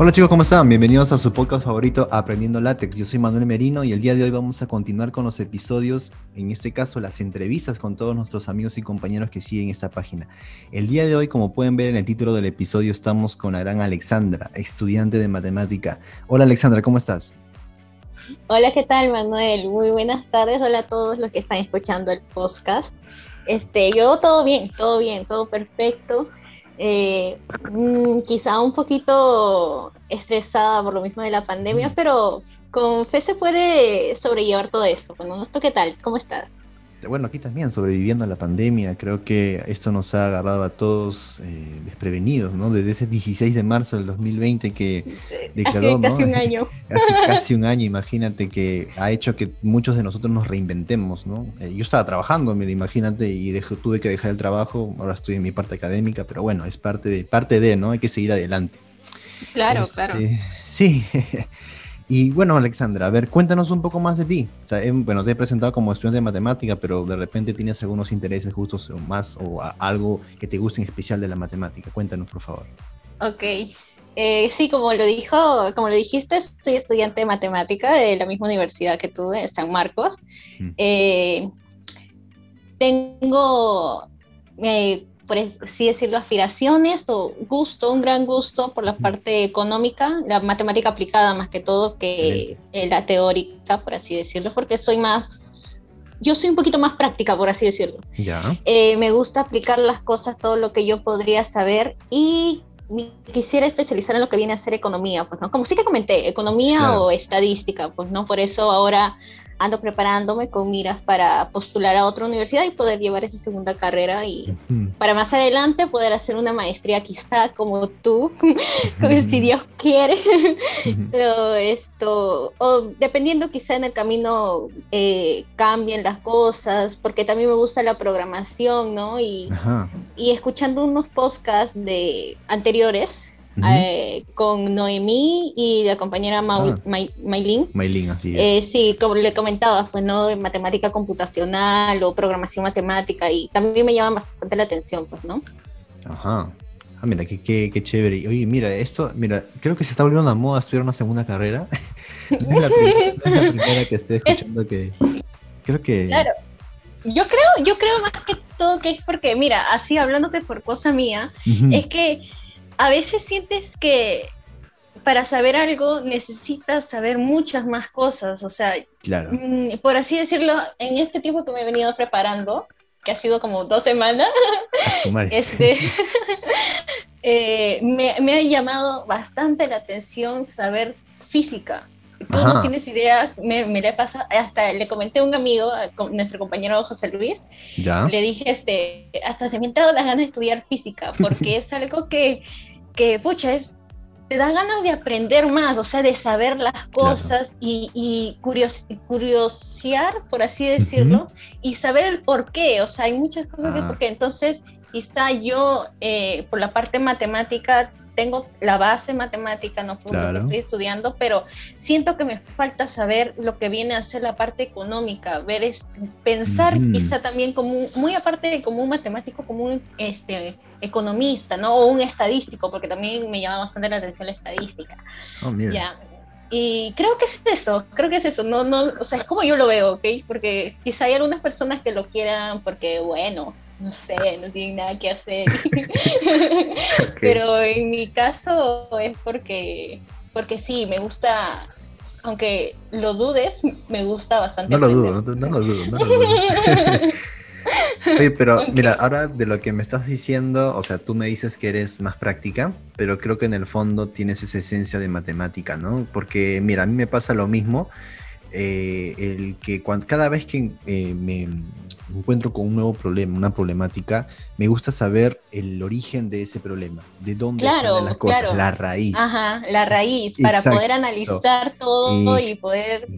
Hola chicos, ¿cómo están? Bienvenidos a su podcast favorito Aprendiendo Látex. Yo soy Manuel Merino y el día de hoy vamos a continuar con los episodios, en este caso las entrevistas con todos nuestros amigos y compañeros que siguen esta página. El día de hoy, como pueden ver en el título del episodio, estamos con la gran Alexandra, estudiante de matemática. Hola Alexandra, ¿cómo estás? Hola, ¿qué tal Manuel? Muy buenas tardes. Hola a todos los que están escuchando el podcast. Este, yo todo bien, todo bien, todo perfecto. Eh, mm, quizá un poquito estresada por lo mismo de la pandemia, pero con fe se puede sobrellevar todo esto. Bueno, ¿tú qué tal? ¿Cómo estás? Bueno, aquí también sobreviviendo a la pandemia, creo que esto nos ha agarrado a todos eh, desprevenidos, ¿no? Desde ese 16 de marzo del 2020 que declaró, casi un año. casi, un año, imagínate, que ha hecho que muchos de nosotros nos reinventemos, ¿no? Eh, yo estaba trabajando, mira, imagínate, y tuve que dejar el trabajo, ahora estoy en mi parte académica, pero bueno, es parte de, parte de ¿no? Hay que seguir adelante. Claro, claro. Este, sí. Y bueno, Alexandra, a ver, cuéntanos un poco más de ti. O sea, em, bueno, te he presentado como estudiante de matemática, pero de repente tienes algunos intereses justos o más o algo que te guste en especial de la matemática. Cuéntanos, por favor. Ok. Eh, sí, como lo dijo, como lo dijiste, soy estudiante de matemática de la misma universidad que tú, de San Marcos. Eh, tengo eh, por así decirlo, aspiraciones o gusto, un gran gusto por la parte económica, la matemática aplicada más que todo que la teórica, por así decirlo, porque soy más, yo soy un poquito más práctica, por así decirlo. Ya. Eh, me gusta aplicar las cosas, todo lo que yo podría saber y quisiera especializar en lo que viene a ser economía, pues, ¿no? Como sí que comenté, economía o estadística, pues, ¿no? Por eso ahora ando preparándome con miras para postular a otra universidad y poder llevar esa segunda carrera y para más adelante poder hacer una maestría quizá como tú, si Dios quiere, esto, o dependiendo quizá en el camino eh, cambien las cosas, porque también me gusta la programación, ¿no? Y, y escuchando unos podcasts de anteriores, eh, con Noemí y la compañera ah. Maylin. Maylin, así es. Eh, sí, como le comentaba, pues no, matemática computacional o programación matemática y también me llama bastante la atención, pues, ¿no? Ajá. Ah, mira, qué, qué, qué, chévere. Oye, mira, esto, mira, creo que se está volviendo una moda estudiar una segunda carrera. no, es la primera, que estoy escuchando que... Creo que... Claro. Yo creo, yo creo más que todo que es porque, mira, así hablándote por cosa mía, es que a veces sientes que para saber algo necesitas saber muchas más cosas, o sea, mm, por así decirlo, en este tiempo que me he venido preparando, que ha sido como dos semanas, este, eh, me, me, ha llamado bastante la atención saber física. Tú no tienes idea, me, me le pasa, hasta le comenté a un amigo, a nuestro compañero José Luis, le dije, este, hasta se me han entrado las ganas de estudiar física, porque es algo que que, pucha, es, te da ganas de aprender más, o sea, de saber las cosas y, y curiosear, por así decirlo, y saber el por qué, o sea, hay muchas cosas que ah. por qué. Entonces, quizá yo, eh, por la parte matemática, tengo la base matemática, no por lo que estoy estudiando, pero siento que me falta saber lo que viene a ser la parte económica, ver, este, pensar quizá también como, muy aparte de como un matemático, como un este, economista, ¿no? O un estadístico, porque también me llama bastante la atención la estadística. Oh, ya. Y creo que es eso, creo que es eso, no, no, o sea, es como yo lo veo, ¿ok? Porque quizá hay algunas personas que lo quieran porque, bueno, no sé, no tienen nada que hacer. Pero en mi caso es porque, porque sí, me gusta, aunque lo dudes, me gusta bastante. No lo dudo, no, lo dudo, no lo dudo. Oye, pero mira, ahora de lo que me estás diciendo, o sea, tú me dices que eres más práctica, pero creo que en el fondo tienes esa esencia de matemática, ¿no? Porque mira, a mí me pasa lo mismo, eh, el que cuando, cada vez que eh, me encuentro con un nuevo problema, una problemática, me gusta saber el origen de ese problema, de dónde salen las cosas, la raíz. Ajá, la raíz, para poder analizar todo y poder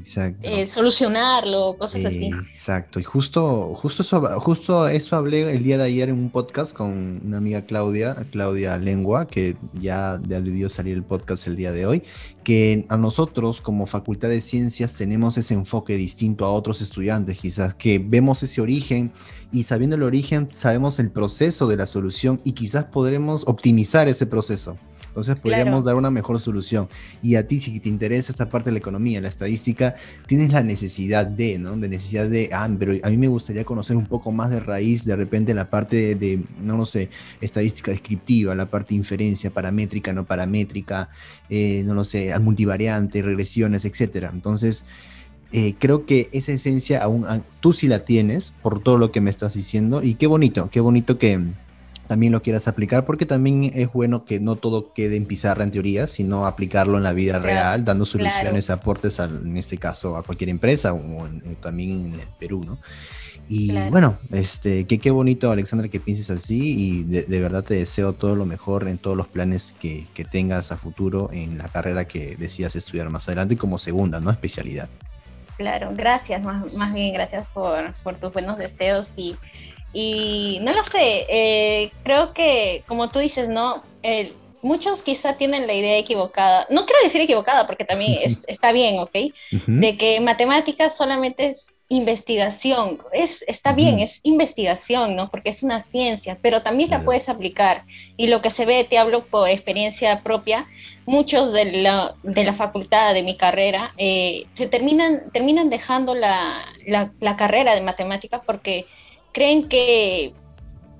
eh, solucionarlo, cosas así. Exacto, y justo, justo, eso, justo eso hablé el día de ayer en un podcast con una amiga Claudia, Claudia Lengua, que ya, ya debió salir el podcast el día de hoy, que a nosotros como Facultad de Ciencias tenemos ese enfoque distinto a otros estudiantes, quizás, que vemos ese origen y sabiendo el origen sabemos el proceso de la solución y quizás podremos optimizar ese proceso. Entonces podríamos dar una mejor solución. Y a ti, si te interesa esta parte de la economía, la estadística, tienes la necesidad de, ¿no? De necesidad de, ah, pero a mí me gustaría conocer un poco más de raíz, de repente la parte de, no lo sé, estadística descriptiva, la parte de inferencia, paramétrica, no paramétrica, eh, no lo sé, multivariante, regresiones, etcétera. Entonces, eh, creo que esa esencia aún tú sí la tienes por todo lo que me estás diciendo y qué bonito, qué bonito que también lo quieras aplicar porque también es bueno que no todo quede en pizarra en teoría, sino aplicarlo en la vida real, dando soluciones, aportes, en este caso a cualquier empresa o también en el Perú, ¿no? Y bueno, este, qué, qué bonito, Alexandra, que pienses así y de, verdad te deseo todo lo mejor en todos los planes que, que tengas a futuro en la carrera que decidas estudiar más adelante como segunda, ¿no? Especialidad. Claro, gracias, más, más bien gracias por, por tus buenos deseos y, y no lo sé, eh, creo que como tú dices, ¿no? muchos quizá tienen la idea equivocada, no quiero decir equivocada porque también está bien, ¿ok? De que matemáticas solamente es investigación, es, está bien, es investigación, ¿no? Porque es una ciencia, pero también la puedes aplicar. Y lo que se ve, te hablo por experiencia propia, muchos de la, de la facultad de mi carrera eh, se terminan, terminan dejando la, la, carrera de matemáticas porque creen que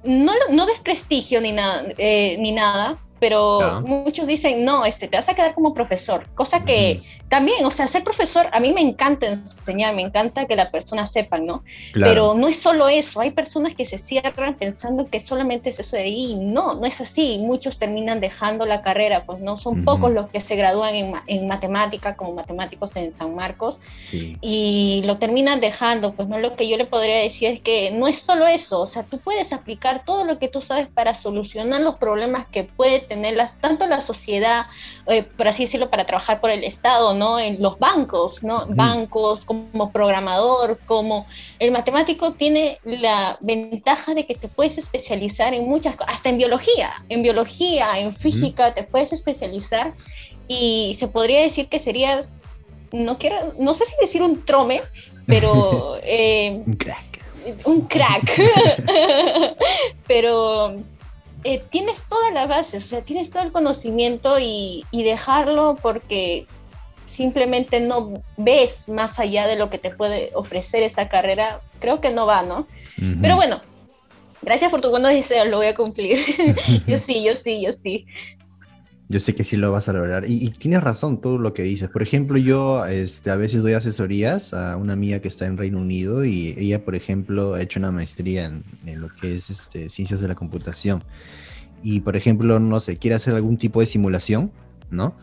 no, no desprestigio ni, nada eh, ni nada, pero muchos dicen, no, este, te vas a quedar como profesor, cosa que también, o sea, ser profesor, a mí me encanta enseñar, me encanta que la persona sepa, ¿no? Pero no es solo eso, hay personas que se cierran pensando que solamente es eso de ahí, no, no es así, muchos terminan dejando la carrera, pues no son pocos los que se gradúan en, en, matemática como matemáticos en San Marcos y lo terminan dejando, pues no lo que yo le podría decir es que no es solo eso, o sea, tú puedes aplicar todo lo que tú sabes para solucionar los problemas que puede tener las, tanto la sociedad, eh, por así decirlo, para trabajar por el Estado, ¿no? En los bancos, ¿no? Bancos, como programador, como el matemático tiene la ventaja de que te puedes especializar en muchas cosas, hasta en biología, en biología, en física, te puedes especializar y se podría decir que serías, no quiero, no sé si decir un trome, pero... Eh, un crack. Un crack. pero eh, tienes toda la base, o sea, tienes todo el conocimiento y, y dejarlo porque simplemente no ves más allá de lo que te puede ofrecer esta carrera, creo que no va, ¿no? Pero bueno, gracias por tu buenos deseos, lo voy a cumplir. yo sí, yo sí, yo sí. Yo sé que sí lo vas a lograr. Y, tienes razón todo lo que dices. Por ejemplo, yo este, a veces doy asesorías a una amiga que está en Reino Unido y ella, por ejemplo, ha hecho una maestría en, en lo que es este, ciencias de la computación. Y, por ejemplo, no sé, quiere hacer algún tipo de simulación, ¿no?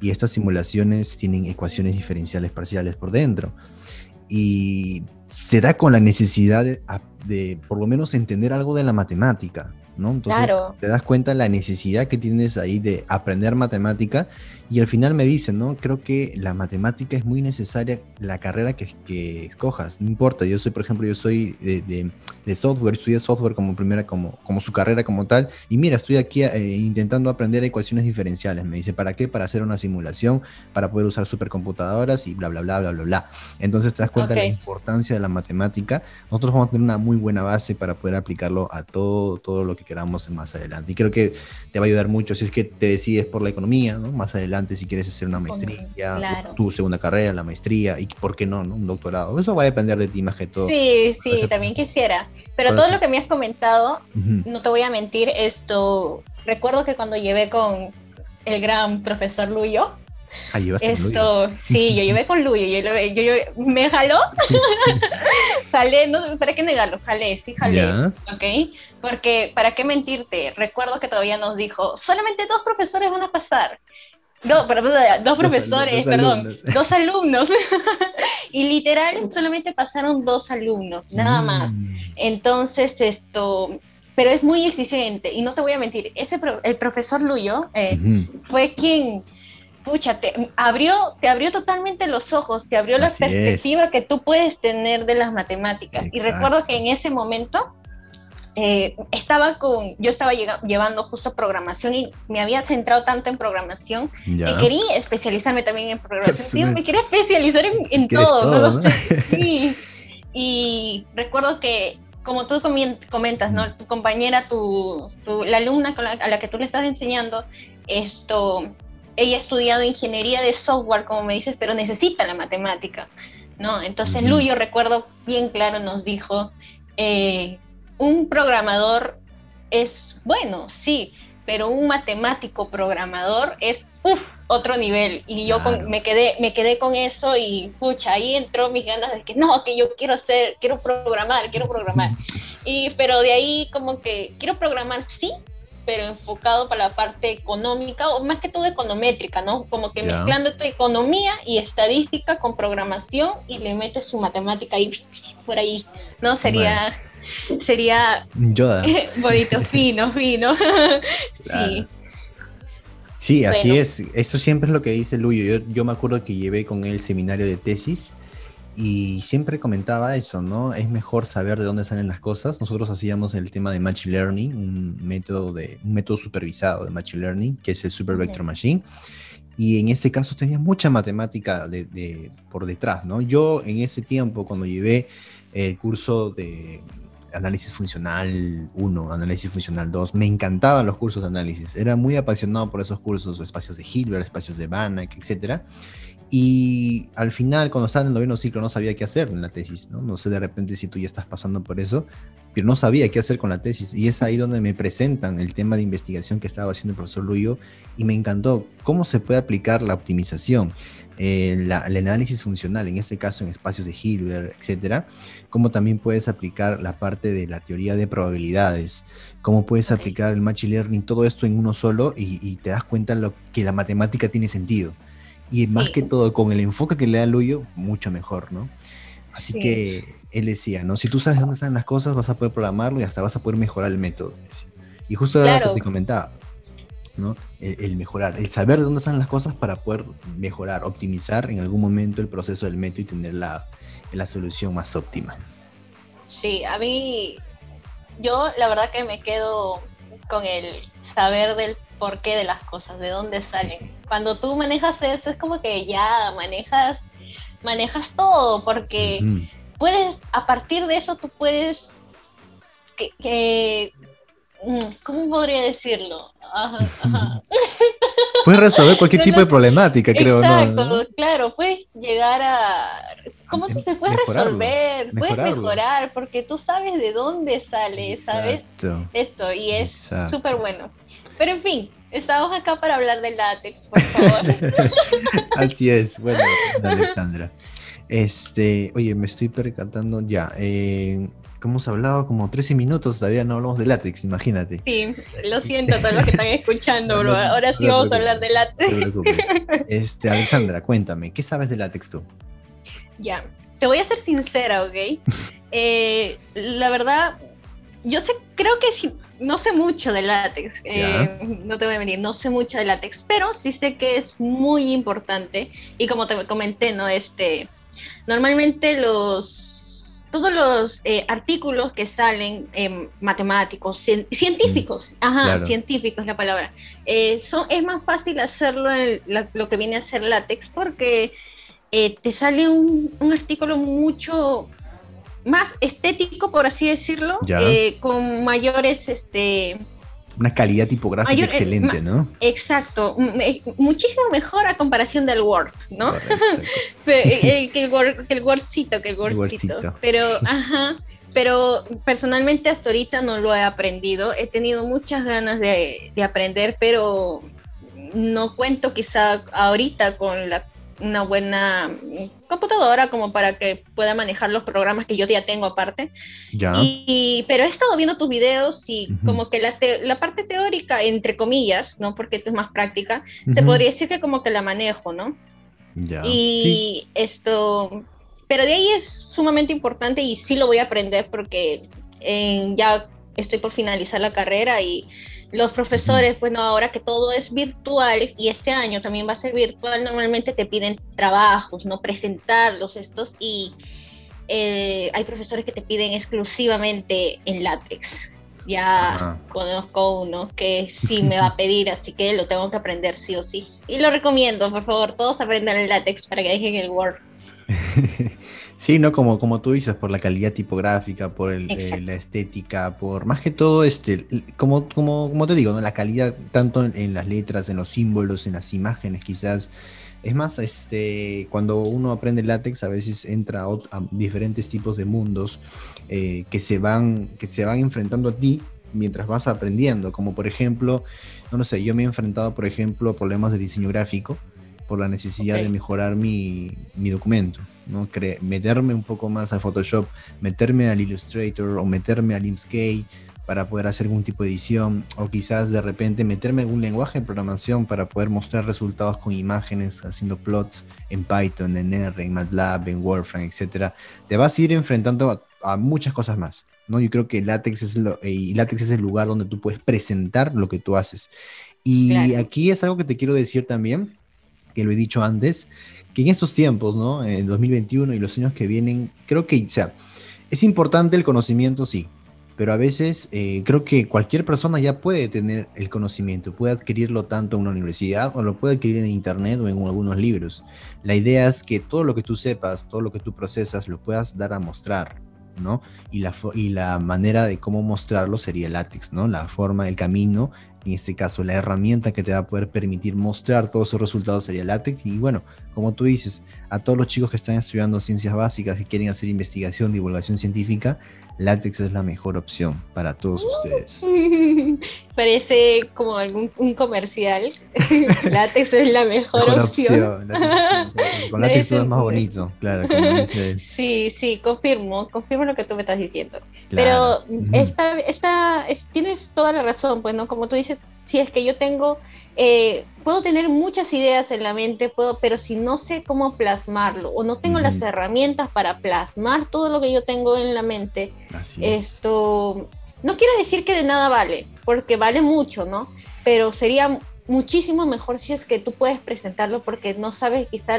Y estas simulaciones tienen ecuaciones diferenciales parciales por dentro. Y se da con la necesidad de, por lo menos entender algo de la matemática. ¿No? Entonces te das cuenta la necesidad que tienes ahí de aprender matemática y al final me dicen, ¿no? Creo que la matemática es muy necesaria, la carrera que, que escojas, no importa, yo soy, por ejemplo, yo soy de, de, software, estudié software como primera, como, como su carrera como tal, y mira, estoy aquí eh, intentando aprender ecuaciones diferenciales, me dice, ¿para qué? Para hacer una simulación, para poder usar supercomputadoras y bla, bla, bla, bla, bla, bla. Entonces te das cuenta de la importancia de la matemática, nosotros vamos a tener una muy buena base para poder aplicarlo a todo, todo lo que queramos más adelante. Y creo que te va a ayudar mucho si es que te decides por la economía, ¿no? Más adelante si quieres hacer una maestría, tu segunda carrera, la maestría, y por qué no, no, Un doctorado. Eso va a depender de ti más que todo. Sí, sí, también quisiera. Pero todo lo que me has comentado, no te voy a mentir, esto, recuerdo que cuando llevé con el gran profesor Luyo, Ah, Esto, sí, yo llevé con Luyo, yo, yo, me jaló, jalé, no, ¿para qué negarlo? Jalé, sí, jalé, ¿ok? Porque, ¿para qué mentirte? Recuerdo que todavía nos dijo, solamente dos profesores van a pasar. No, perdón, dos profesores, perdón, dos alumnos. y literal, solamente pasaron dos alumnos, nada mm. más. Entonces, esto, pero es muy exigente, y no te voy a mentir, ese el profesor Luyo eh, fue quien pucha, te abrió, te abrió totalmente los ojos, te abrió la perspectiva que tú puedes tener de las matemáticas. Y recuerdo que en ese momento eh, estaba con, yo estaba llevando justo programación y me había centrado tanto en programación que quería especializarme también en programación. me quería especializar en, todo, Sí. Y recuerdo que como tú comentas, ¿no? Tu compañera, tu, la alumna a la que tú le estás enseñando, esto, ella ha estudiado ingeniería de software, como me dices, pero necesita la matemática, ¿no? Entonces Luyo, recuerdo bien claro, nos dijo, eh, un programador es bueno, sí, pero un matemático programador es uf, otro nivel. Y yo me, quedé, me quedé con eso y pucha, ahí entró mis ganas de que no, que yo quiero hacer, quiero programar, quiero programar. y, pero de ahí como que quiero programar, sí, pero enfocado para la parte económica o más que todo econométrica, ¿no? Como que mezclando economía y estadística con programación y le metes su matemática ahí por ahí, ¿no? Sería sería Yoda. bonito, fino, fino. Sí. Sí, así es. Eso siempre es lo que dice Luyo. Yo, yo me acuerdo que llevé con él el seminario de tesis y siempre comentaba eso, ¿no? Es mejor saber de dónde salen las cosas. Nosotros hacíamos el tema de Machine Learning, un método, de, un método supervisado de Machine Learning, que es el Super Vector Machine. Y en este caso tenía mucha matemática de, por detrás, ¿no? Yo en ese tiempo, cuando llevé el curso de análisis funcional 1, análisis funcional 2. Me encantaban los cursos de análisis. Era muy apasionado por esos cursos, espacios de Hilbert, espacios de Banach, etc. Y al final, cuando estaba en el noveno ciclo, no sabía qué hacer en la tesis. ¿no? no sé de repente si tú ya estás pasando por eso, pero no sabía qué hacer con la tesis. Y es ahí donde me presentan el tema de investigación que estaba haciendo el profesor Luyo y me encantó cómo se puede aplicar la optimización eh, el análisis funcional, en este caso en espacios de Hilbert, etcétera, cómo también puedes aplicar la parte de la teoría de probabilidades, cómo puedes aplicar el machine learning, todo esto en uno solo y, te das cuenta lo, que la matemática tiene sentido. Y más que todo, con el enfoque que le da Luyo, mucho mejor, ¿no? Así que él decía, ¿no? Si tú sabes dónde están las cosas, vas a poder programarlo y hasta vas a poder mejorar el método. Y justo ahora lo que te comentaba, el, mejorar, el saber de dónde están las cosas para poder mejorar, optimizar en algún momento el proceso del método y tener la, la solución más óptima. Sí, a mí, yo la verdad que me quedo con el saber del porqué de las cosas, de dónde salen. Cuando tú manejas eso, es como que ya manejas, manejas todo, porque puedes, a partir de eso, tú puedes que Mm, ¿Cómo podría decirlo? Puedes resolver cualquier tipo de problemática, creo, Exacto, claro, puedes llegar a... ¿Cómo se puede resolver? Puedes mejorar, porque tú sabes de dónde sale, ¿sabes? Esto, y es súper bueno. Pero en fin, estamos acá para hablar de látex, por favor. Así es, bueno, Alexandra. Este, oye, me estoy percatando ya. Eh, hemos hablado como 13 minutos, todavía no hablamos de látex, imagínate. Sí, lo siento a todos los que están escuchando, bro. Ahora sí vamos a hablar de látex. Este, Alexandra, cuéntame, ¿qué sabes de látex tú? Ya, te voy a ser sincera, ¿ok? Eh, la verdad, yo sé, creo que sí, no sé mucho de látex, eh, no te voy a venir, no sé mucho de látex, pero sí sé que es muy importante. Y como te comenté, ¿no? Este, normalmente los todos los eh, artículos que salen eh, matemáticos, científicos, mm, ajá, científicos la palabra, eh, son, es más fácil hacerlo en lo que viene a ser látex porque te sale un, un, artículo mucho más estético, por así decirlo, con mayores, este, una calidad tipográfica eh, excelente, ¿no? Exacto, muchísimo mejor a comparación del Word, ¿no? Eh, que, el Word, que el Wordcito, que el Wordcito. Pero, ajá, pero personalmente hasta ahorita no lo he aprendido. He tenido muchas ganas de, de aprender, pero no cuento quizá ahorita con la una buena computadora como para que pueda manejar los programas que yo ya tengo aparte. Ya. Y, pero he estado viendo tus videos y como que la, la, parte teórica, entre comillas, ¿no? Porque es más práctica, se podría decir que como que la manejo, ¿no? Ya. Y esto, pero de ahí es sumamente importante y sí lo voy a aprender porque eh, ya estoy por finalizar la carrera y los profesores, bueno, ahora que todo es virtual y este año también va a ser virtual, normalmente te piden trabajos, ¿no? Presentarlos estos y eh, hay profesores que te piden exclusivamente en látex. Ya conozco uno que sí me va a pedir, así que lo tengo que aprender sí o sí. Y lo recomiendo, por favor, todos aprendan el látex para que dejen el Word. sí, ¿no? Como, como tú dices, por la calidad tipográfica, por eh, la estética, por más que todo, este, como, como, como te digo, ¿no? La calidad tanto en, las letras, en los símbolos, en las imágenes, quizás. Es más, este, cuando uno aprende látex, a veces entra a, diferentes tipos de mundos eh, que, se van, que se van enfrentando a ti mientras vas aprendiendo. Como por ejemplo, no, no sé, yo me he enfrentado, por ejemplo, a problemas de diseño gráfico por la necesidad de mejorar mi, mi documento, ¿no? meterme un poco más a Photoshop, meterme al Illustrator o meterme al Inkscape para poder hacer algún tipo de edición o quizás de repente meterme en algún lenguaje de programación para poder mostrar resultados con imágenes haciendo plots en Python, en R, en MATLAB, en Wolfram, etc. Te vas a ir enfrentando a, muchas cosas más. ¿no? Yo creo que Latex es, lo, eh, y Latex es el lugar donde tú puedes presentar lo que tú haces. Y aquí es algo que te quiero decir también, que lo he dicho antes, que en estos tiempos, ¿no? En 2021 y los años que vienen, creo que, o sea, es importante el conocimiento, sí, pero a veces eh, creo que cualquier persona ya puede tener el conocimiento, puede adquirirlo tanto en una universidad o lo puede adquirir en internet o en algunos libros. La idea es que todo lo que tú sepas, todo lo que tú procesas, lo puedas dar a mostrar, ¿no? Y la, y la manera de cómo mostrarlo sería el látex, ¿no? La forma, el camino en este caso la herramienta que te va a poder permitir mostrar todos esos resultados sería LaTeX. Y bueno, como tú dices, a todos los chicos que están estudiando ciencias básicas, que quieren hacer investigación, divulgación científica, látex es la mejor opción para todos ustedes. Parece como algún un comercial. látex es la mejor, opción. Con látex todo es más bonito, claro. Sí, sí, confirmo, confirmo lo que tú me estás diciendo. Pero esta, esta, tienes toda la razón, pues, ¿no? Como tú dices, si es que yo tengo eh, puedo tener muchas ideas en la mente, puedo, pero si no sé cómo plasmarlo o no tengo las herramientas para plasmar todo lo que yo tengo en la mente, esto no quiero decir que de nada vale, porque vale mucho, ¿no? Pero sería muchísimo mejor si es que tú puedes presentarlo porque no sabes quizá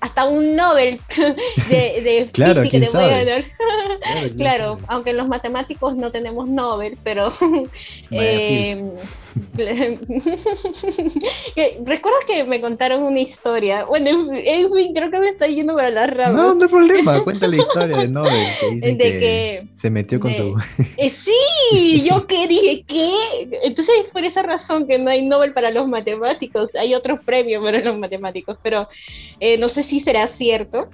hasta un Nobel de, de claro, física te puede dar. claro, aunque los matemáticos no tenemos Nobel, pero eh, recuerdo que me contaron una historia. Bueno, en fin, creo que me está yendo para la ramas. No, no hay problema, cuenta la historia de Nobel que dice que, se metió con su eh, sí, yo que dije, ¿qué? Entonces por esa razón que no hay Nobel para los matemáticos, hay otros premios para los matemáticos, pero eh, no sé si será cierto.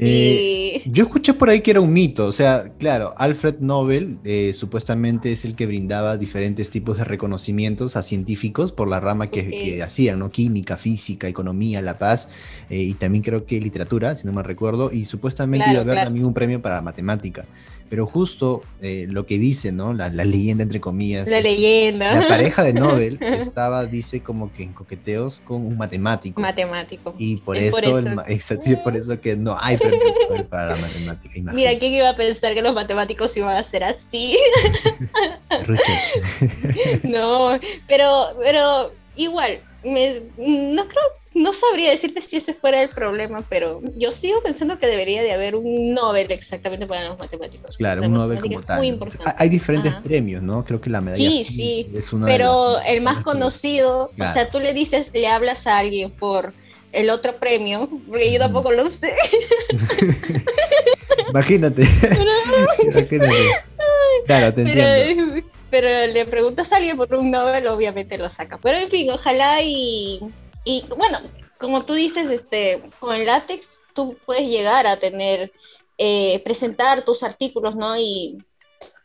Eh, yo escuché por ahí que era un mito, o sea, claro, Alfred Nobel eh, supuestamente es el que brindaba diferentes tipos de reconocimientos a científicos por la rama que, hacían, ¿no? Química, física, economía, la paz, y también creo que literatura, si no me recuerdo, y supuestamente iba a haber también un premio para matemática pero justo eh, lo que dice, ¿no? La, leyenda, entre comillas. La leyenda. La pareja de Nobel estaba, dice, como que en coqueteos con un matemático. Matemático. Y por eso, por eso. que no hay premio para la matemática. Mira, ¿quién iba a pensar que los matemáticos iban a ser así? no, pero, pero igual, me, no creo no sabría decirte si ese fuera el problema, pero yo sigo pensando que debería de haber un Nobel exactamente para los matemáticos. Claro, un Nobel como tal. Muy importante. Hay diferentes premios, ¿no? Creo que la medalla sí, sí. es una Pero el más conocido, o sea, tú le dices, le hablas a alguien por el otro premio, porque yo tampoco lo sé. Imagínate. Imagínate. Claro, te entiendo. Pero le preguntas a alguien por un Nobel, obviamente lo saca. Pero en fin, ojalá y y bueno, como tú dices, este, con el látex tú puedes llegar a tener, eh, presentar tus artículos, ¿no? Y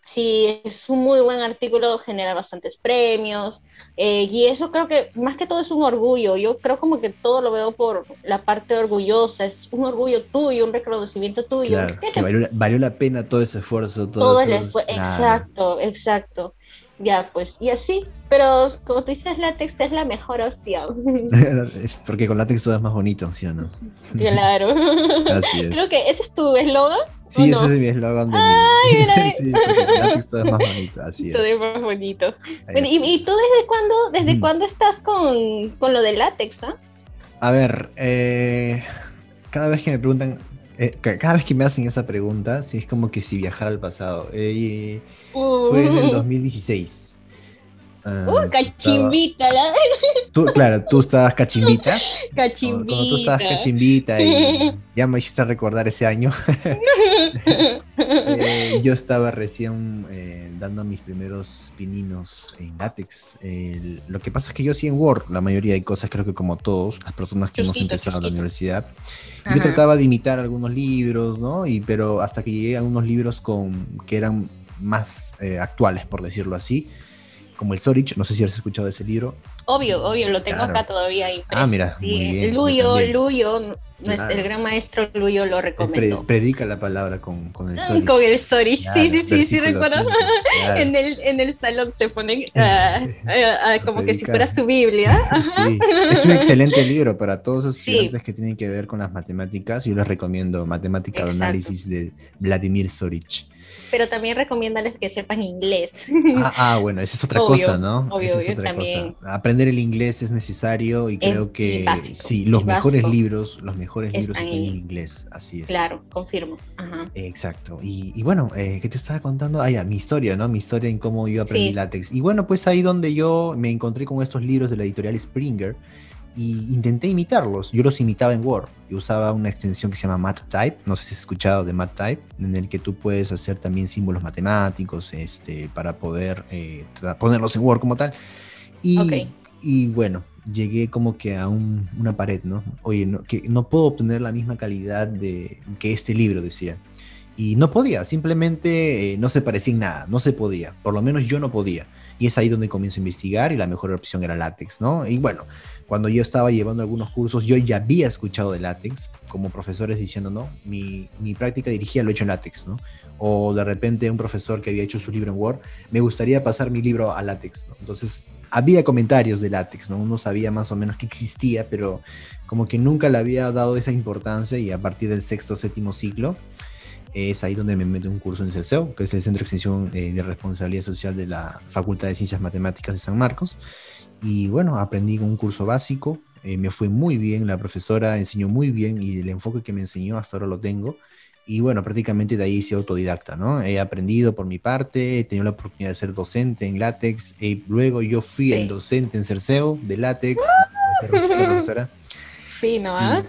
si es un muy buen artículo, genera bastantes premios. Eh, y eso creo que más que todo es un orgullo. Yo creo como que todo lo veo por la parte orgullosa. Es un orgullo tuyo, un reconocimiento tuyo. Claro, que valió, la pena todo ese esfuerzo. Todo, Exacto, exacto. Ya, pues, y así. Pero como tú dices, látex es la mejor opción. porque con látex todo es más bonito, ¿sí o no? Claro. Así es. Creo que ese es tu eslogan. Sí, ese es mi eslogan de Ay, sí, porque con látex todo es más bonito, así es. Todo es más bonito. ¿y, tú desde cuándo, desde cuándo estás con, con, lo de látex? Ah? A ver, eh, cada vez que me preguntan, eh, cada vez que me hacen esa pregunta, sí es como que si viajara al pasado. Eh, fue en el 2016. Uh, uh, cachimbita. Tú, claro, tú estabas cachimbita. Cachimbita. Cuando tú estabas cachimbita y ya me hiciste recordar ese año. Eh, yo estaba recién dando mis primeros pininos en látex. lo que pasa es que yo sí en Word, la mayoría de cosas, creo que como todos, las personas que hemos empezado la universidad, yo trataba de imitar algunos libros, ¿no? Y, pero hasta que llegué a unos libros con, que eran más eh, actuales, por decirlo así, como el Sorich, no sé si has escuchado de ese libro. Obvio, obvio, lo tengo acá todavía Ah, mira, muy bien. Luyo, Luyo, el gran maestro Luyo lo recomendó. predica la palabra con, con el Sorich. Con el Sorich, sí, sí, sí, sí, recuerdo. en, el, en el salón se ponen ah, ah, ah, como que si fuera su Biblia. sí, es un excelente libro para todos los estudiantes que tienen que ver con las matemáticas. Yo les recomiendo Matemática de Análisis de Vladimir Sorich pero también recomiéndales que sepan inglés. Ah, ah bueno, esa es otra cosa, ¿no? Obvio, es otra cosa. Aprender el inglés es necesario y creo que sí, los mejores libros, los mejores libros están en inglés, así es. Claro, confirmo. Exacto. Y, bueno, eh, ¿qué te estaba contando? Ah, ya, mi historia, ¿no? Mi historia en cómo yo aprendí látex. Y bueno, pues ahí donde yo me encontré con estos libros de la editorial Springer y intenté imitarlos. Yo los imitaba en Word. Yo usaba una extensión que se llama MathType, no sé si has escuchado de MathType, en el que tú puedes hacer también símbolos matemáticos este, para poder eh, ponerlos en Word como tal. Y, y bueno, llegué como que a una pared, ¿no? Oye, no, que no puedo obtener la misma calidad de, que este libro decía. Y no podía, simplemente eh, no se parecía en nada, no se podía, por lo menos yo no podía. Y es ahí donde comienzo a investigar y la mejor opción era látex, ¿no? Y bueno, cuando yo estaba llevando algunos cursos, yo ya había escuchado de látex, como profesores diciendo, no, mi, mi práctica dirigida lo he hecho en látex, ¿no? O de repente un profesor que había hecho su libro en Word, me gustaría pasar mi libro a látex, ¿no? Entonces, había comentarios de látex, ¿no? Uno sabía más o menos que existía, pero como que nunca le había dado esa importancia y a partir del sexto, séptimo ciclo, es ahí donde me meto un curso en CELSEO, que es el Centro de Extensión eh, de Responsabilidad Social de la Facultad de Ciencias Matemáticas de San Marcos. Y bueno, aprendí un curso básico, eh, me fue muy bien, la profesora enseñó muy bien y el enfoque que me enseñó hasta ahora lo tengo. Y bueno, prácticamente de ahí hice autodidacta, ¿no? He aprendido por mi parte, he tenido la oportunidad de ser docente en látex, y luego yo fui el docente en Cerceo de látex, profesora. Sí, ¿no?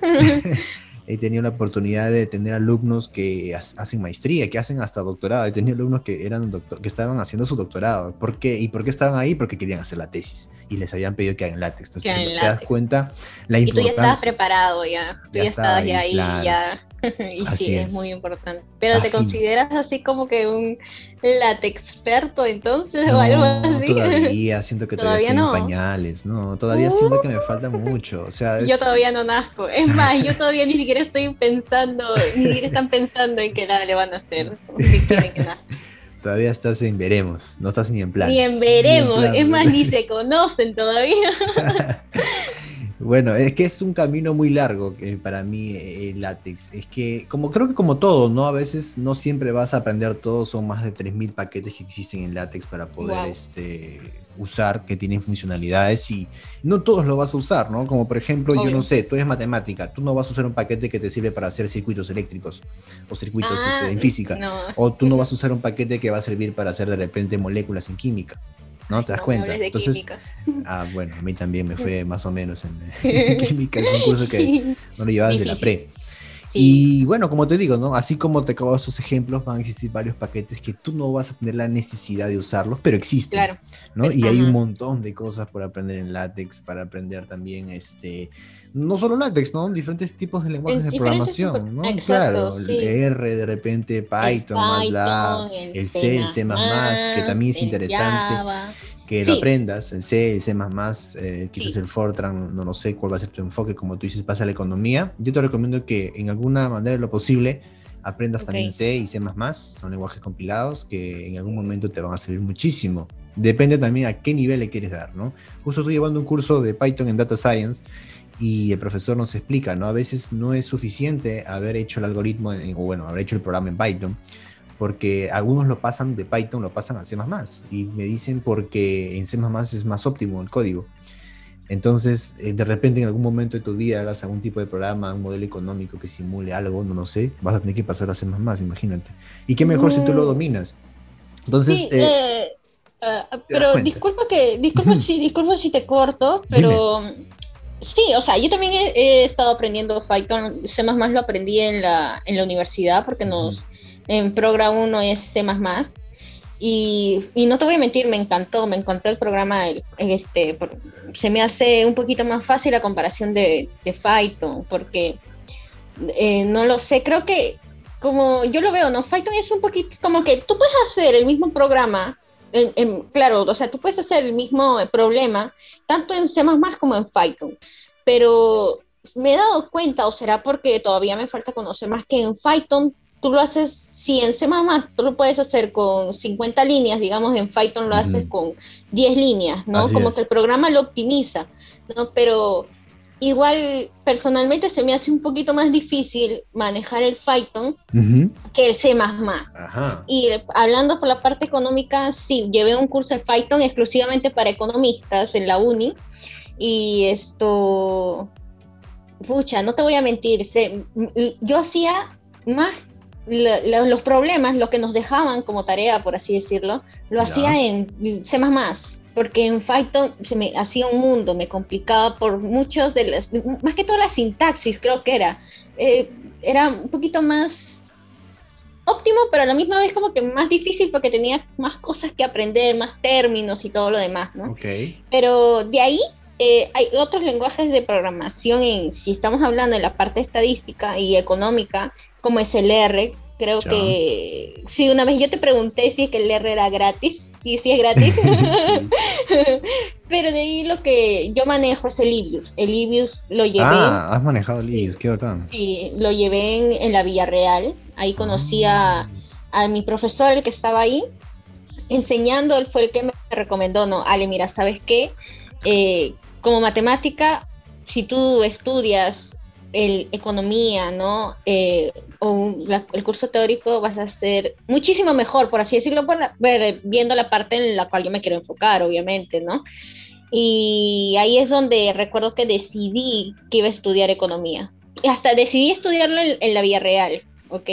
he tenido la oportunidad de tener alumnos que hacen maestría, que hacen hasta doctorado. He tenido alumnos que eran doctor, que estaban haciendo su doctorado. ¿Por qué? ¿Y por qué estaban ahí? Porque querían hacer la tesis y les habían pedido que hagan látex. Entonces te, das cuenta la importancia. Y tú ya estabas preparado ya. Tú ya, estabas ya ahí, ya y sí, es. muy importante. Pero te consideras así como que un látex experto entonces o algo así. Todavía siento que todavía, estoy en pañales, no, todavía siento que me falta mucho. O sea, Yo todavía no nazco. Es más, yo todavía ni siquiera estoy pensando, ni siquiera están pensando en qué nada le van a hacer. todavía estás en veremos, no estás ni en plan. Ni en veremos, es más, ni se conocen todavía. Bueno, es que es un camino muy largo que para mí eh, el látex. Es que, como creo que como todo, ¿no? A veces no siempre vas a aprender todo, son más de 3.000 paquetes que existen en látex para poder este, usar, que tienen funcionalidades y no todos lo vas a usar, ¿no? Como por ejemplo, yo no sé, tú eres matemática, tú no vas a usar un paquete que te sirve para hacer circuitos eléctricos o circuitos este, en ah, física, o tú no vas a usar un paquete que va a servir para hacer de repente moléculas en química. ¿No? ¿Te das cuenta? Entonces, ah, bueno, a mí también me fue más o menos en, química, es un curso que no lo llevaba desde la pre. Y bueno, como te digo, ¿no? Así como te acabo estos ejemplos, van a existir varios paquetes que tú no vas a tener la necesidad de usarlos, pero existen, claro. ¿no? Y hay un montón de cosas por aprender en látex, para aprender también, este, no solo látex, ¿no? Diferentes tipos de lenguajes de programación, ¿no? claro, el R, de repente Python, MATLAB, el, C, el C++, que también es interesante que lo aprendas, el C, el C++, eh, quizás el Fortran, no lo sé cuál va a ser tu enfoque, como tú dices, pasa a la economía. Yo te recomiendo que en alguna manera de lo posible aprendas también C y C++, son lenguajes compilados que en algún momento te van a servir muchísimo. Depende también a qué nivel le quieres dar, ¿no? Justo estoy llevando un curso de Python en Data Science y el profesor nos explica, ¿no? A veces no es suficiente haber hecho el algoritmo, o bueno, haber hecho el programa en Python, porque algunos lo pasan de Python, lo pasan a C++, y me dicen porque en C++ es más óptimo el código. Entonces, eh, de repente en algún momento de tu vida hagas algún tipo de programa, un modelo económico que simule algo, no lo sé, vas a tener que pasar a C++, imagínate. Y qué mejor si tú lo mm. dominas. Entonces, eh, Ah, pero disculpa que, disculpa si, disculpa si te corto, pero sí, o sea, yo también he, estado aprendiendo Python, C++ lo aprendí en la, en la universidad porque nos, en programa 1 es C++, y, y, no te voy a mentir, me encantó, me encantó el programa, este, se me hace un poquito más fácil la comparación de, de Python, porque eh, no lo sé, creo que como yo lo veo, ¿no? Python es un poquito como que tú puedes hacer el mismo programa claro, o sea, tú puedes hacer el mismo problema tanto en C++ como en Python, pero me he dado cuenta, o será porque todavía me falta conocer más que en Python tú lo haces, si en C++ tú lo puedes hacer con 50 líneas, digamos, en Python lo haces con 10 líneas, ¿no? Como que el programa lo optimiza, ¿no? Pero Igual, personalmente se me hace un poquito más difícil manejar el Python que el C++. Y hablando por la parte económica, sí, llevé un curso de Python exclusivamente para economistas en la uni. Y esto, pucha, no te voy a mentir, yo hacía más los problemas, lo que nos dejaban como tarea, por así decirlo, lo hacía en C++ porque en Python se me hacía un mundo, me complicaba por muchos de las, más que toda la sintaxis creo que era, eh, era un poquito más óptimo, pero a la misma vez como que más difícil porque tenía más cosas que aprender, más términos y todo lo demás, ¿no? Okay. Pero de ahí eh, hay otros lenguajes de programación, en, si estamos hablando de la parte estadística y económica, como es el R, creo que sí, una vez yo te pregunté si es que el R era gratis y si es gratis. Pero de ahí lo que yo manejo es el Libius. El Libius lo llevé. Ah, has manejado el Libius, qué bacán. Sí, lo llevé en, en la Villarreal. Ahí conocí a, a, mi profesor, el que estaba ahí, enseñando. Él fue el que me recomendó, no, Ale, mira, ¿sabes qué? Eh, como matemática, si tú estudias el economía, ¿no? Eh, o el curso teórico vas a ser muchísimo mejor, por así decirlo, por viendo la parte en la cual yo me quiero enfocar, obviamente, ¿no? Y ahí es donde recuerdo que decidí que iba a estudiar economía. Y hasta decidí estudiarlo en, en la Vía Real, ¿ok?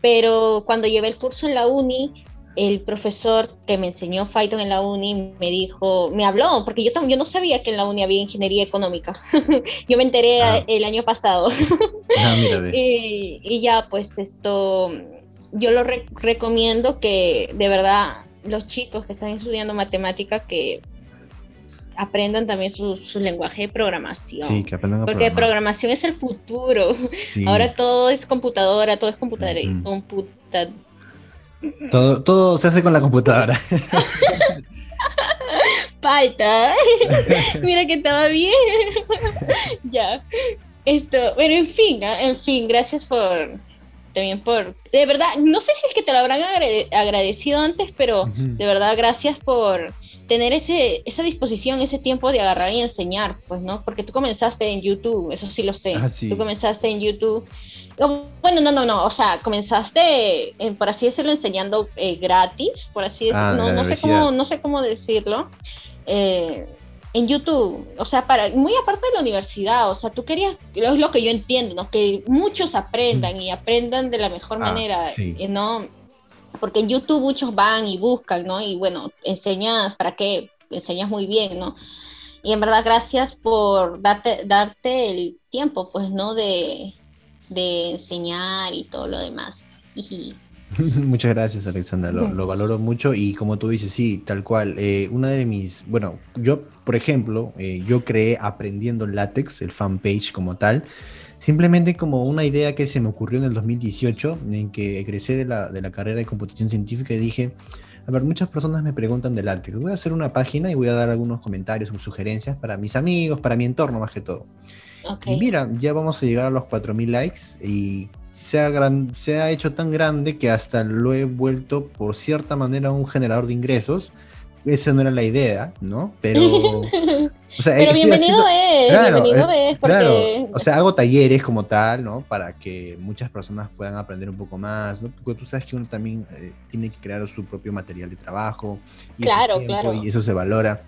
Pero cuando llevé el curso en la uni, el profesor que me enseñó Python en la uni me dijo, me habló, porque yo, yo no sabía que en la uni había ingeniería económica. yo me enteré ah. el año pasado. ah, y, y, ya, pues esto, yo lo recomiendo que de verdad los chicos que están estudiando matemática que aprendan también su, su lenguaje de programación. Sí, que aprendan a Porque programación es el futuro. Ahora todo es computadora, todo es computadora. Todo, todo se hace con la computadora. Falta. Mira que estaba bien. ya. Esto, pero en fin, ¿ah? en fin, gracias por también por, de verdad, no sé si es que te lo habrán agradecido antes, pero de verdad gracias por tener ese, esa disposición, ese tiempo de agarrar y enseñar, pues, ¿no? Porque tú comenzaste en YouTube, eso sí lo sé. Ah, tú comenzaste en YouTube. Bueno, no, no, no, o sea, comenzaste, eh, por así decirlo, enseñando eh, gratis, por así decirlo, ah, no, sé cómo, no sé cómo decirlo, eh, en YouTube, o sea, para, muy aparte de la universidad, o sea, tú querías, es lo que yo entiendo, ¿no? Que muchos aprendan y aprendan de la mejor ah, manera, ¿no? Porque en YouTube muchos van y buscan, ¿no? Y bueno, enseñas, ¿para qué? Enseñas muy bien, ¿no? Y en verdad, gracias por darte, darte el tiempo, pues, ¿no? De, de enseñar y todo lo demás. Muchas gracias, Alexandra. Lo, valoro mucho y como tú dices, sí, tal cual. Eh, una de mis, bueno, yo, por ejemplo, eh, yo creé aprendiendo látex, el fanpage como tal, simplemente como una idea que se me ocurrió en el 2018, en que egresé de la, de la carrera de computación científica y dije, a ver, muchas personas me preguntan de látex. Voy a hacer una página y voy a dar algunos comentarios o sugerencias para mis amigos, para mi entorno más que todo. Y mira, ya vamos a llegar a los 4.000 likes y se ha, gran, se ha hecho tan grande que hasta lo he vuelto por cierta manera un generador de ingresos. Esa no era la idea, ¿no? Pero... O sea, Pero bienvenido es, bienvenido eh, es, Claro, o sea, hago talleres como tal, ¿no? Para que muchas personas puedan aprender un poco más, ¿no? Porque tú sabes que uno también eh, tiene que crear su propio material de trabajo. Y claro, claro. Y eso se valora.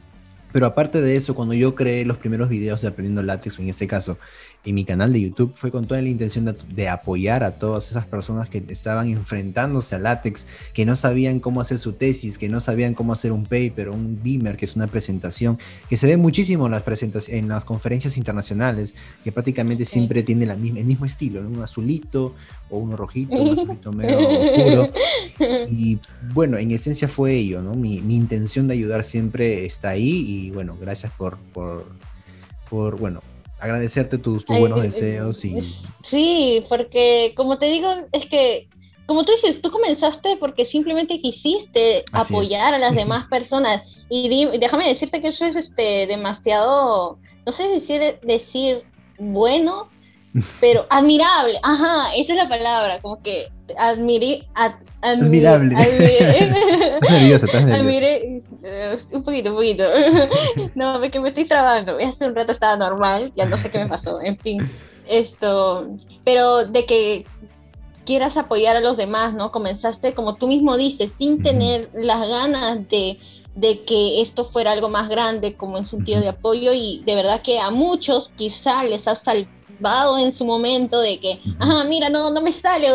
Pero aparte de eso, cuando yo creé los primeros videos de Aprendiendo Látex, en este caso, en mi canal de YouTube, fue con toda la intención de, apoyar a todas esas personas que estaban enfrentándose a látex, que no sabían cómo hacer su tesis, que no sabían cómo hacer un paper un beamer, que es una presentación, que se ve muchísimo en las, presentaciones, en las conferencias internacionales, que prácticamente siempre tiene la misma, el mismo estilo, un azulito o uno rojito, un azulito medio oscuro. Y bueno, en esencia fue ello, ¿no? Mi, mi intención de ayudar siempre está ahí y bueno, gracias por, por, por bueno, agradecerte tus, buenos deseos y... Sí, porque como te digo, es que, como tú dices, tú comenzaste porque simplemente quisiste apoyar a las demás personas. Y déjame decirte que eso es este, demasiado, no sé decir, decir bueno, pero admirable. Ajá, esa es la palabra, como que admiré, admirable. Admiré, eh, un poquito, un poquito. no, es que me estoy trabando. Hace un rato estaba normal, ya no sé qué me pasó. En fin, esto. Pero de que quieras apoyar a los demás, ¿no? Comenzaste, como tú mismo dices, sin tener las ganas de, de que esto fuera algo más grande como en sentido de apoyo y de verdad que a muchos quizá les ha saltado en su momento de que, ajá, mira, no, no me sale,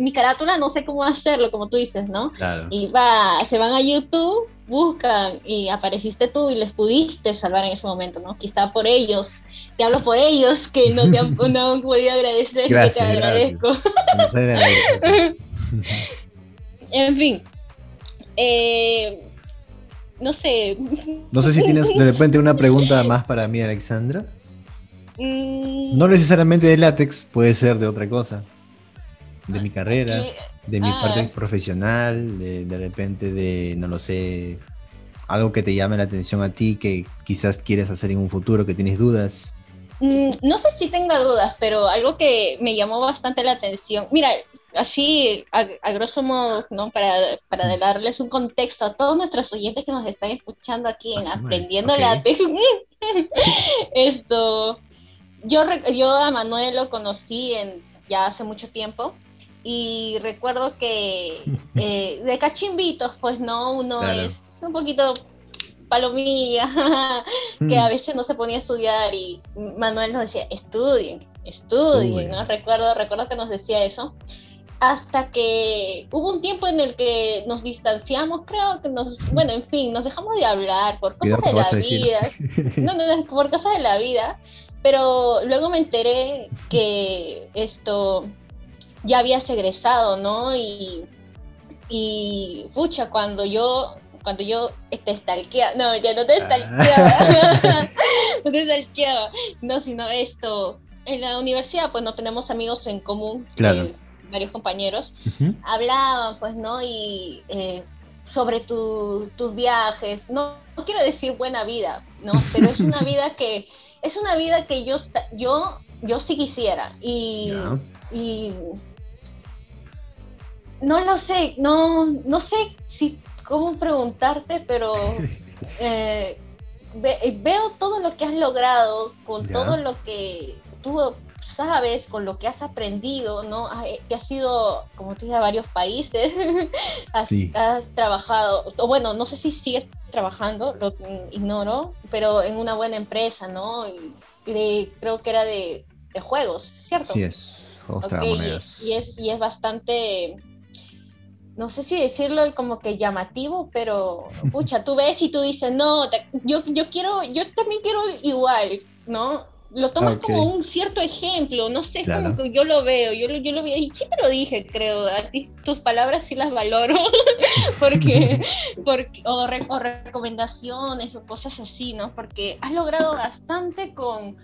mi carátula no sé cómo hacerlo, como tú dices, ¿no? Y va, se van a YouTube, buscan y apareciste tú y les pudiste salvar en ese momento, ¿no? Quizá por ellos, te hablo por ellos que no te han, no podido agradecer, que te agradezco. en fin. Eh, no sé. No sé si tienes de repente una pregunta más para mí, Alexandra. Mm. No necesariamente de látex, puede ser de otra cosa. De mi carrera, de mi parte ah. profesional, de, de repente de, no lo sé, algo que te llame la atención a ti, que quizás quieres hacer en un futuro, que tienes dudas. Mm, no sé si tenga dudas, pero algo que me llamó bastante la atención. Mira, así, a, grosso modo, ¿no? Para, para, darles un contexto a todos nuestros oyentes que nos están escuchando aquí en Aprendiendo Látex. Esto, yo, yo a Manuel lo conocí en, ya hace mucho tiempo y recuerdo que eh, de cachimbitos, pues no, uno es un poquito palomilla, que a mm. veces no se ponía a estudiar y Manuel nos decía, estudien, estudien, ¿no? Recuerdo, recuerdo que nos decía eso. Hasta que hubo un tiempo en el que nos distanciamos, creo que nos, bueno, en fin, nos dejamos de hablar por cosas de la vida. No, no, por cosas de la vida. Pero luego me enteré que esto ya habías egresado, ¿no? Y, y pucha, cuando yo, cuando yo te stalkeaba, no, ya no te stalkeaba, no te stalkeaba, no, sino esto, en la universidad pues no tenemos amigos en común, eh, varios compañeros, hablaban pues, ¿no? Y eh, sobre tus viajes, no, no quiero decir buena vida, ¿no? Pero es una vida que es una vida que yo, yo, yo sí quisiera. Y, no lo sé, no, no sé si cómo preguntarte, pero eh, veo todo lo que has logrado con todo lo que tú sabes, con lo que has aprendido, ¿no? Eh, que has ido, como tú dices, a varios países, has, has, trabajado, o bueno, no sé si sigues trabajando, lo ignoro, pero en una buena empresa, ¿no? Y, creo que era de, juegos, ¿cierto? Sí, es, y, es, y es bastante, no sé si decirlo como que llamativo, pero pucha, tú ves y tú dices, no, yo, yo quiero, yo también quiero igual, ¿no? Lo tomas como un cierto ejemplo, no sé, como que yo lo veo, yo lo, yo lo veo, y sí te lo dije, creo, a ti tus palabras sí las valoro, porque, porque o, recomendaciones o cosas así, ¿no? Porque has logrado bastante con,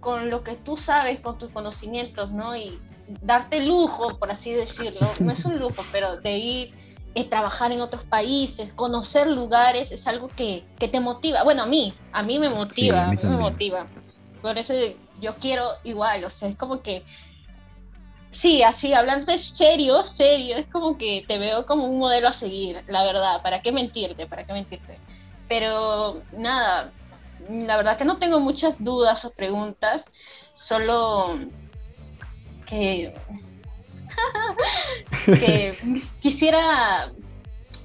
con lo que tú sabes, con tus conocimientos, ¿no? Y darte lujo, por así decirlo, no es un lujo, pero de ir eh, trabajar en otros países, conocer lugares, es algo que, que, te motiva. Bueno, a mí, a mí me motiva, a mí me motiva. Por eso yo quiero igual, o sea, es como que, sí, así, hablando de serio, serio, es como que te veo como un modelo a seguir, la verdad, ¿para qué mentirte? ¿Para qué mentirte? Pero nada, la verdad que no tengo muchas dudas o preguntas, solo que, que quisiera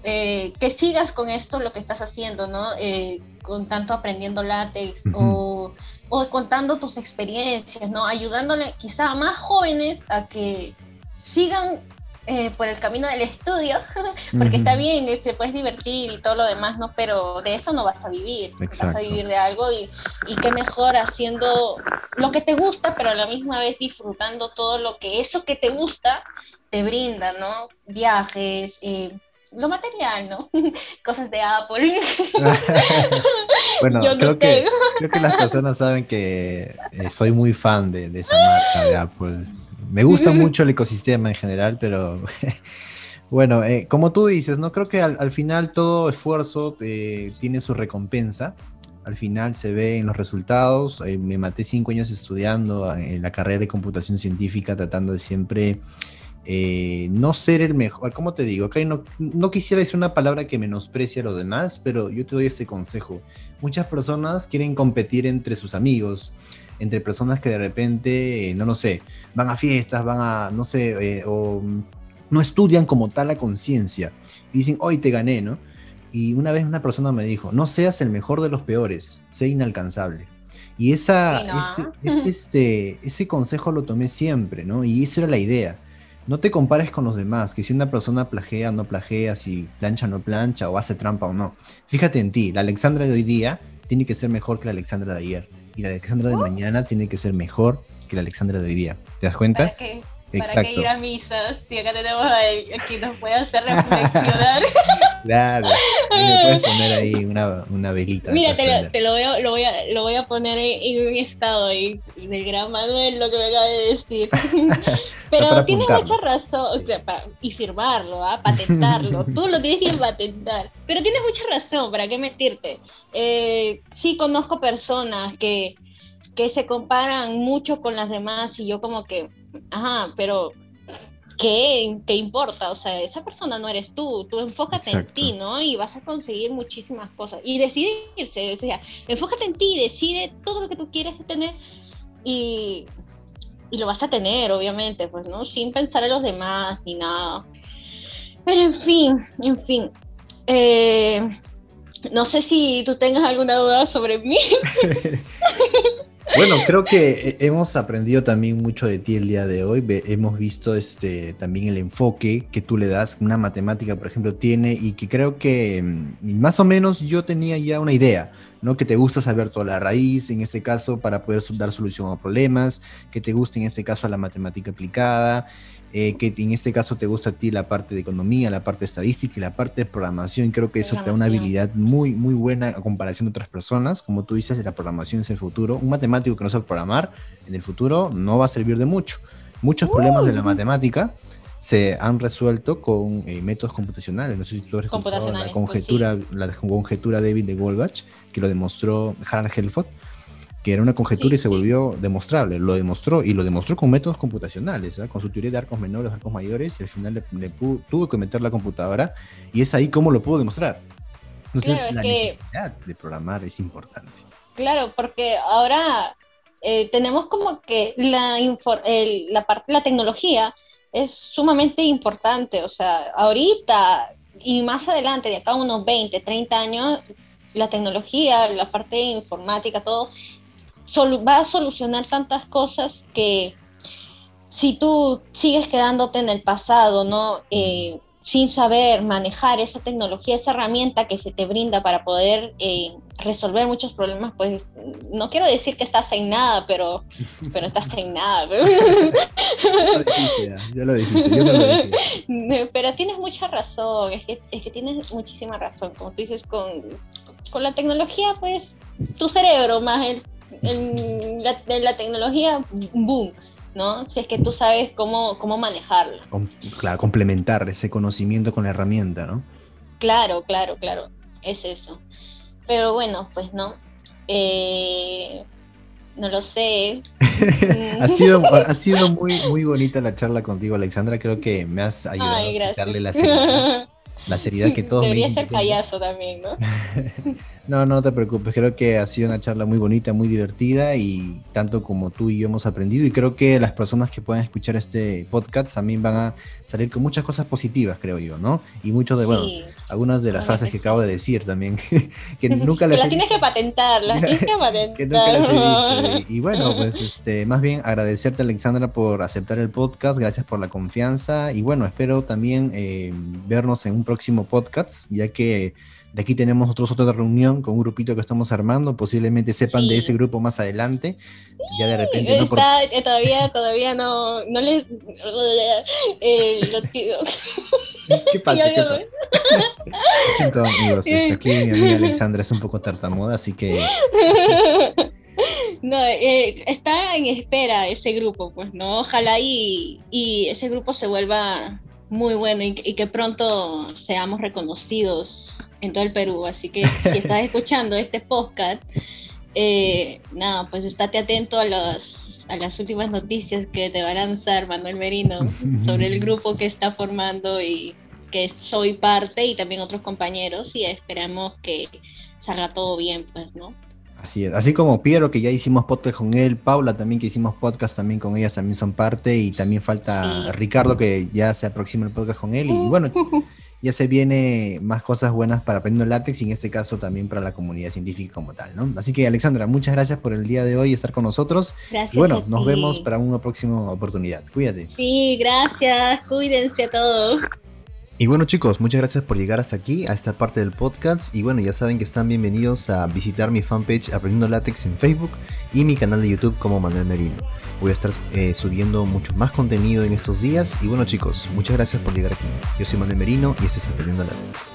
eh, que sigas con esto, lo que estás haciendo, ¿no? Eh, con tanto aprendiendo látex o, o, contando tus experiencias, ¿no? Ayudándole quizá a más jóvenes a que sigan eh, por el camino del estudio, porque está bien, se este, puedes divertir y todo lo demás, ¿no? Pero de eso no vas a vivir, vas a vivir de algo y, y qué mejor haciendo lo que te gusta, pero a la misma vez disfrutando todo lo que eso que te gusta te brinda, ¿no? Viajes, eh, lo material, ¿no? Cosas de Apple. bueno, creo, que, creo que las personas saben que eh, soy muy fan de, de esa marca de Apple me gusta mucho el ecosistema en general, pero bueno, eh, como tú dices, no creo que al, final todo esfuerzo eh, tiene su recompensa. Al final se ve en los resultados. Eh, me maté cinco años estudiando en la carrera de computación científica, tratando de siempre no ser el mejor. ¿Cómo te digo? Okay, no, no quisiera decir una palabra que menosprecie a los demás, pero yo te doy este consejo. Muchas personas quieren competir entre sus amigos entre personas que de repente, eh, no lo sé, van a fiestas, van a, no sé, eh, o no estudian como tal la conciencia. Dicen, hoy te gané, ¿no? Y una vez una persona me dijo, no seas el mejor de los peores, sé inalcanzable. Y esa, ese, este, ese consejo lo tomé siempre, ¿no? Y esa era la idea. No te compares con los demás, que si una persona plagea o no plagea, si plancha o no plancha, o hace trampa o no. Fíjate en ti, la Alexandra de hoy día tiene que ser mejor que la Alexandra de ayer y la Alexandra de mañana tiene que ser mejor que la Alexandra de hoy día. ¿Te das cuenta? ¿Para qué? Exacto. ¿Para qué ir a misas si acá tenemos a quien nos puede hacer reflexionar? claro, me puedes poner ahí una, una velita. Mira, te, lo, te lo, voy a, lo, voy a, lo voy a poner en mi estado ahí, del gran Manuel, lo que me acaba de decir. Pero tienes mucha razón, o sea, y firmarlo, ¿ah? patentarlo, tú lo tienes que patentar. Pero tienes mucha razón, ¿para qué mentirte? Eh, sí conozco personas que, que se comparan mucho con las demás y yo como que, ajá, pero ¿qué, ¿qué importa? O sea, esa persona no eres tú, tú enfócate en ti, ¿no? Y vas a conseguir muchísimas cosas. Y decidirse, o sea, enfócate en ti, decide todo lo que tú quieres tener y, y lo vas a tener, obviamente, pues, ¿no? Sin pensar en los demás ni nada. Pero en fin, en fin. Eh, no sé si tú tengas alguna duda sobre mí. Bueno, creo que hemos aprendido también mucho de ti el día de hoy. Hemos visto este, también el enfoque que tú le das, una matemática, por ejemplo, tiene y que creo que mm, más o menos yo tenía ya una idea, ¿no? Que te gusta saber toda la raíz, en este caso, para poder dar solución a problemas, que te gusta en este caso la matemática aplicada, eh, que en este caso te gusta a ti la parte de economía, la parte de estadística y la parte de programación. Creo que eso te da una habilidad muy, muy buena a comparación de otras personas. Como tú dices, la programación es el futuro. Un matemático que no sabe programar en el futuro no va a servir de mucho. Muchos problemas de la uh. matemática se han resuelto con eh, métodos computacionales. No sé si tú has escuchado la pues conjetura, la conjetura David de Goldbach, que lo demostró Harald Helford que era una conjetura y se volvió demostrable. Lo demostró y lo demostró con métodos computacionales, ¿ah? con su teoría de arcos menores, arcos mayores, y al final le, tuvo que meter la computadora y es ahí como lo pudo demostrar. Entonces, la necesidad de programar es importante. Claro, porque ahora eh, tenemos como que la, la, parte, la tecnología es sumamente importante. O sea, ahorita y más adelante, de acá a unos 20, 30 años, la tecnología, la parte informática, todo va a solucionar tantas cosas que si tú sigues quedándote en el pasado, ¿no? Eh, sin saber manejar esa tecnología, esa herramienta que se te brinda para poder eh, resolver muchos problemas, pues no quiero decir que estás en nada, pero, pero estás en nada. ya lo dijiste, yo no lo dije. Pero tienes mucha razón, es que, es que tienes muchísima razón, como tú dices, con, con la tecnología, pues tu cerebro más el en la, tecnología, boom, ¿no? Si es que tú sabes cómo, cómo manejarla. claro, complementar ese conocimiento con la herramienta, ¿no? Claro, claro, claro, es eso. Pero bueno, pues no. Eh, no lo sé. ha sido, ha sido muy, muy bonita la charla contigo, Alexandra. Creo que me has ayudado a quitarle la la seriedad que todos Debería me ser payaso también, ¿no? no, no te preocupes, creo que ha sido una charla muy bonita, muy divertida y tanto como tú y yo hemos aprendido y creo que las personas que puedan escuchar este podcast también van a salir con muchas cosas positivas, creo yo, ¿no? Y muchos de, bueno, algunas de las frases que acabo de decir también, que nunca las... tienes que patentar, las tienes que patentar. que nunca las he dicho. Y, bueno, pues este, más bien agradecerte Alexandra por aceptar el podcast, gracias por la confianza y bueno, espero también eh, vernos en un próximo podcast, ya que de aquí tenemos nosotros otra reunión con un grupito que estamos armando. Posiblemente sepan de ese grupo más adelante. Ya de repente. no eh, todavía, todavía no, no les. Eh, ¿Qué pasa? ¿Qué pasa? Entonces, amigos, este, aquí mi amiga Alexandra es un poco tartamuda, así que. No, eh, está en espera ese grupo, pues, ¿no? Ojalá y, y ese grupo se vuelva muy bueno y, y, que pronto seamos reconocidos en todo el Perú. Así que si estás escuchando este podcast, eh, nada, pues estate atento a, los, a las últimas noticias que te va a lanzar Manuel Merino sobre el grupo que está formando y que soy parte y también otros compañeros y esperamos que salga todo bien, pues, ¿no? Así es, así como Piero que ya hicimos podcast con él, Paula también que hicimos podcast también con ellas, también son parte y también falta Ricardo que ya se aproxima el podcast con él y bueno, ya se viene más cosas buenas para aprender látex y en este caso también para la comunidad científica como tal, ¿no? Así que Alexandra, muchas gracias por el día de hoy estar con nosotros. Gracias. Y bueno, nos vemos para una próxima oportunidad. Cuídate. Sí, gracias. Cuídense a todos. Y bueno chicos, muchas gracias por llegar hasta aquí, a esta parte del podcast. Y bueno, ya saben que están bienvenidos a visitar mi fanpage Aprendiendo Látex en Facebook y mi canal de YouTube como Manuel Merino. Voy a estar eh, subiendo mucho más contenido en estos días. Y bueno chicos, muchas gracias por llegar aquí. Yo soy Manuel Merino y esto es Aprendiendo Látex.